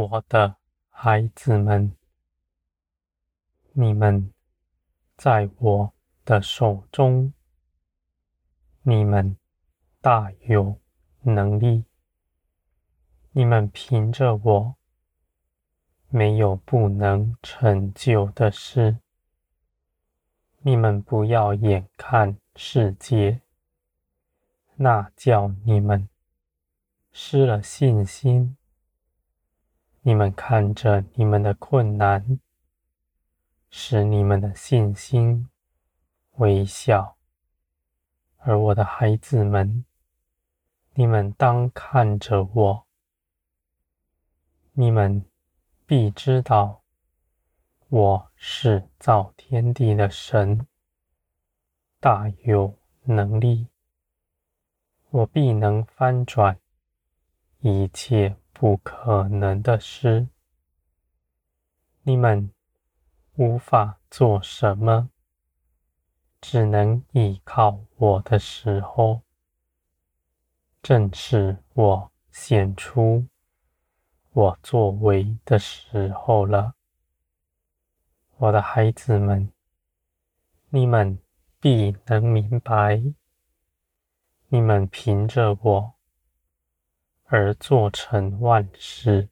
我的孩子们，你们在我的手中，你们大有能力，你们凭着我，没有不能成就的事。你们不要眼看世界，那叫你们失了信心。你们看着你们的困难，使你们的信心微笑；而我的孩子们，你们当看着我，你们必知道我是造天地的神，大有能力，我必能翻转一切。不可能的事，你们无法做什么，只能依靠我的时候，正是我显出我作为的时候了。我的孩子们，你们必能明白，你们凭着我。而做成万事，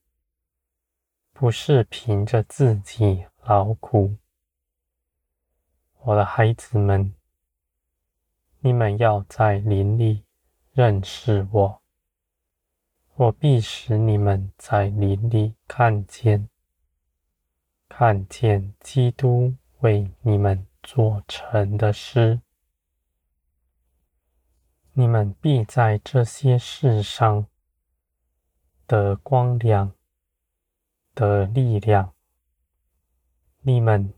不是凭着自己劳苦。我的孩子们，你们要在林里认识我，我必使你们在林里看见，看见基督为你们做成的事。你们必在这些事上。的光亮，的力量，你们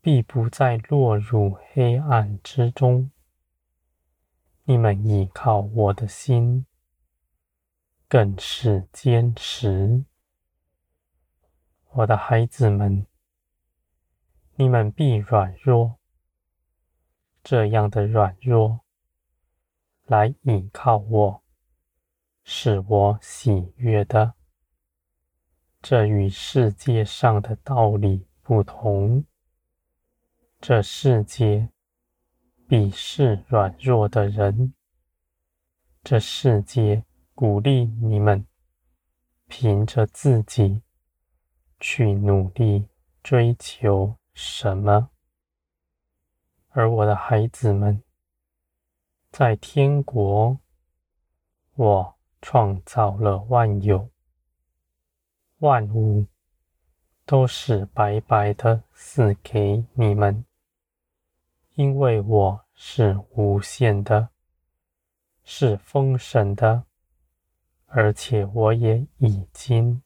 必不再落入黑暗之中。你们依靠我的心，更是坚实。我的孩子们，你们必软弱，这样的软弱，来依靠我。是我喜悦的，这与世界上的道理不同。这世界鄙视软弱的人，这世界鼓励你们凭着自己去努力追求什么，而我的孩子们，在天国，我。创造了万有，万物都是白白的赐给你们，因为我是无限的，是丰盛的，而且我也已经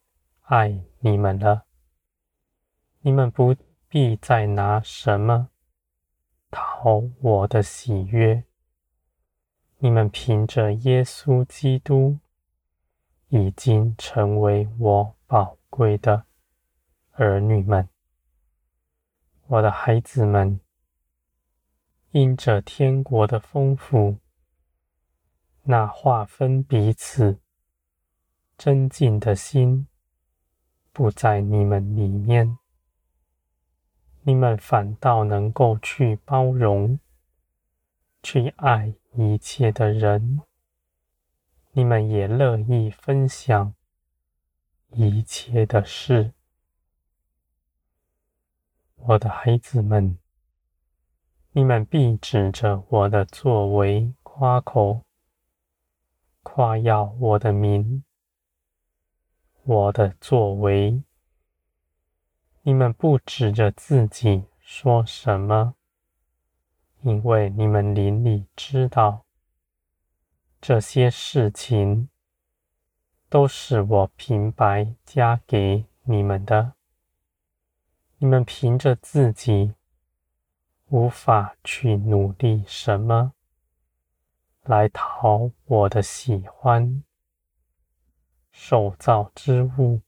爱你们了。你们不必再拿什么讨我的喜悦，你们凭着耶稣基督。已经成为我宝贵的儿女们，我的孩子们，因着天国的丰富，那划分彼此、争竞的心不在你们里面，你们反倒能够去包容、去爱一切的人。你们也乐意分享一切的事，我的孩子们，你们必指着我的作为夸口，夸耀我的名，我的作为。你们不指着自己说什么，因为你们邻里知道。这些事情都是我平白加给你们的，你们凭着自己无法去努力什么来讨我的喜欢。手造之物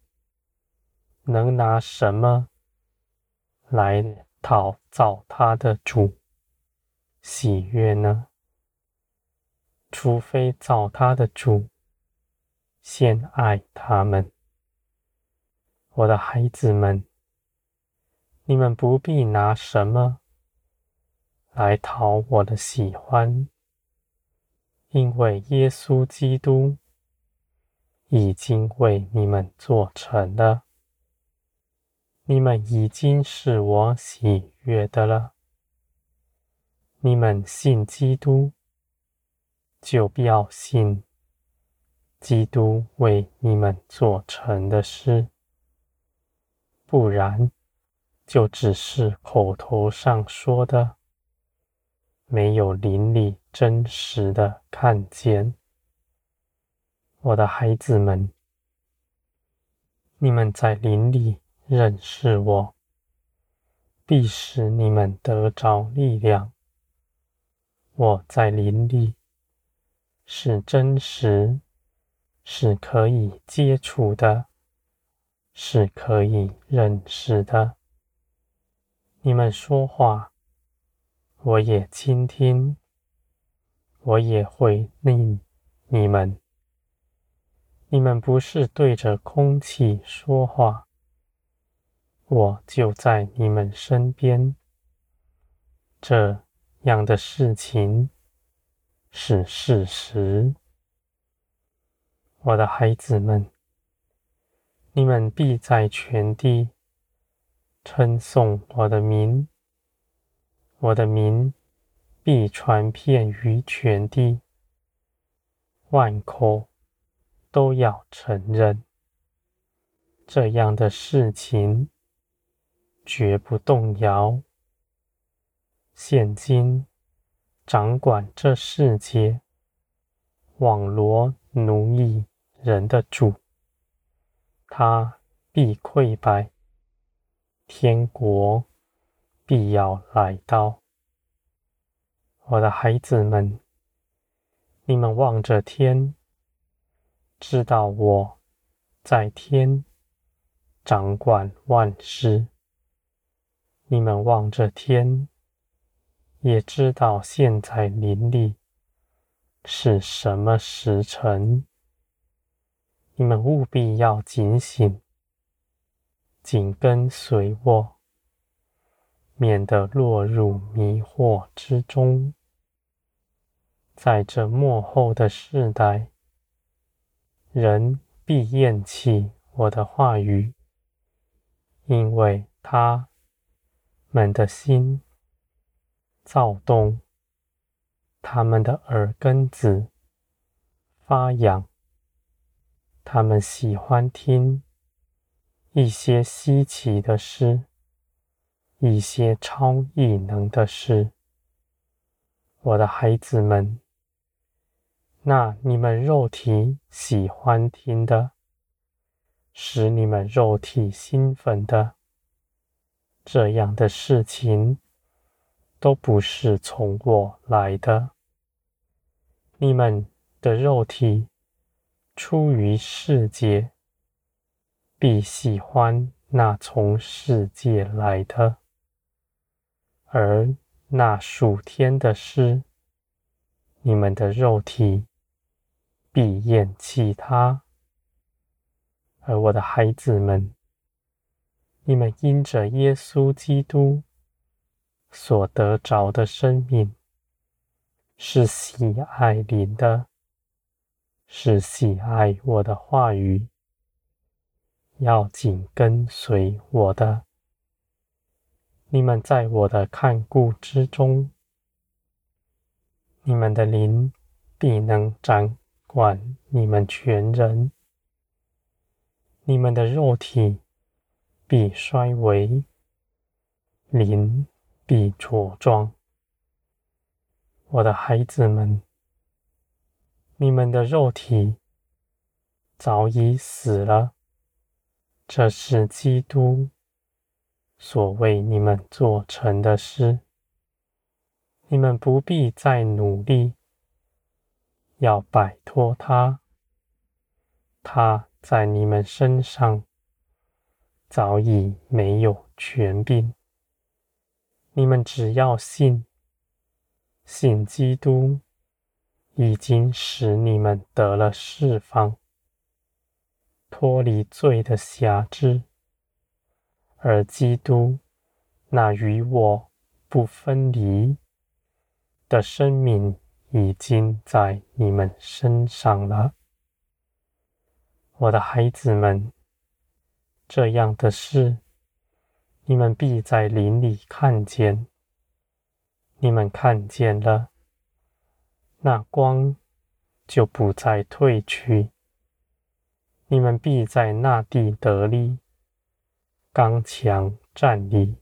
能拿什么来讨造它的主喜悦呢？除非造他的主先爱他们，我的孩子们，你们不必拿什么来讨我的喜欢，因为耶稣基督已经为你们做成了。你们已经是我喜悦的了。你们信基督，就必要信基督为你们做成的事，不然就只是口头上说的，没有邻里真实的看见。我的孩子们，你们在灵里。认识我，必使你们得着力量。我在林里，是真实，是可以接触的，是可以认识的。你们说话，我也倾听，我也会令你们。你们不是对着空气说话。我就在你们身边，这样的事情是事实。我的孩子们，你们必在全地称颂我的名，我的名必传遍于全地，万口都要承认这样的事情。绝不动摇。现今掌管这世界、网罗奴役人的主，他必溃败，天国必要来到。我的孩子们，你们望着天，知道我在天掌管万事。你们望着天，也知道现在林里是什么时辰。你们务必要警醒，紧跟随我，免得落入迷惑之中。在这末后的世代，人必厌弃我的话语，因为他。们的心躁动，他们的耳根子发痒，他们喜欢听一些稀奇的事，一些超异能的事。我的孩子们，那你们肉体喜欢听的，使你们肉体兴奋的。这样的事情都不是从我来的。你们的肉体出于世界，必喜欢那从世界来的；而那属天的诗，你们的肉体必厌弃它。而我的孩子们。你们因着耶稣基督所得着的生命，是喜爱灵的，是喜爱我的话语，要紧跟随我的。你们在我的看顾之中，你们的灵必能掌管你们全人，你们的肉体。必衰微，灵必茁壮。我的孩子们，你们的肉体早已死了，这是基督所为你们做成的事。你们不必再努力，要摆脱他，他在你们身上。早已没有权柄。你们只要信，信基督已经使你们得了释放，脱离罪的辖制，而基督那与我不分离的生命已经在你们身上了，我的孩子们。这样的事，你们必在林里看见。你们看见了，那光就不再退去。你们必在那地得力，刚强站立。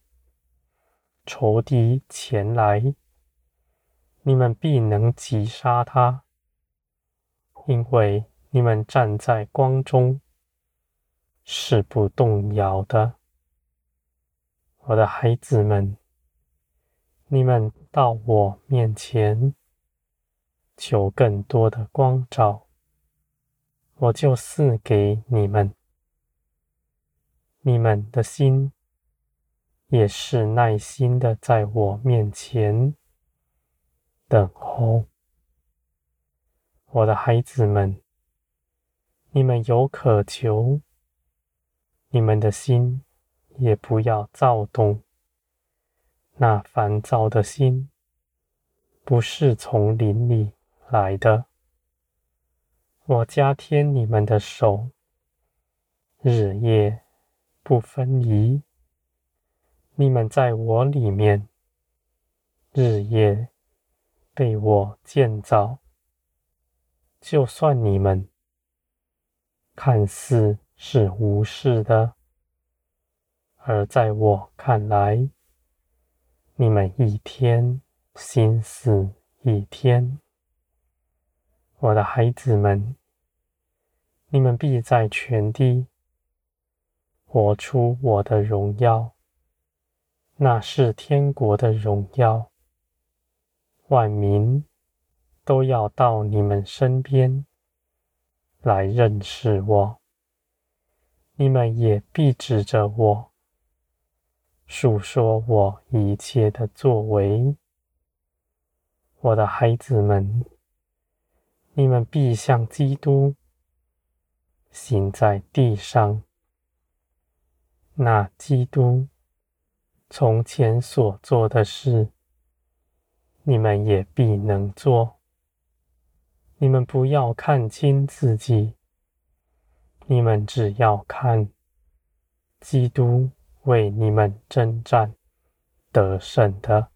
仇敌前来，你们必能击杀他，因为你们站在光中，是不动摇的。我的孩子们。你们到我面前，求更多的光照，我就赐给你们。你们的心也是耐心的，在我面前等候。我的孩子们，你们有渴求，你们的心也不要躁动。那烦躁的心，不是从林里来的。我加添你们的手，日夜不分离。你们在我里面，日夜被我建造。就算你们看似是无事的，而在我看来，你们一天心思一天，我的孩子们，你们必在全地活出我的荣耀，那是天国的荣耀。万民都要到你们身边来认识我，你们也必指着我。述说我一切的作为，我的孩子们，你们必像基督行在地上。那基督从前所做的事，你们也必能做。你们不要看轻自己，你们只要看基督。为你们征战得胜的，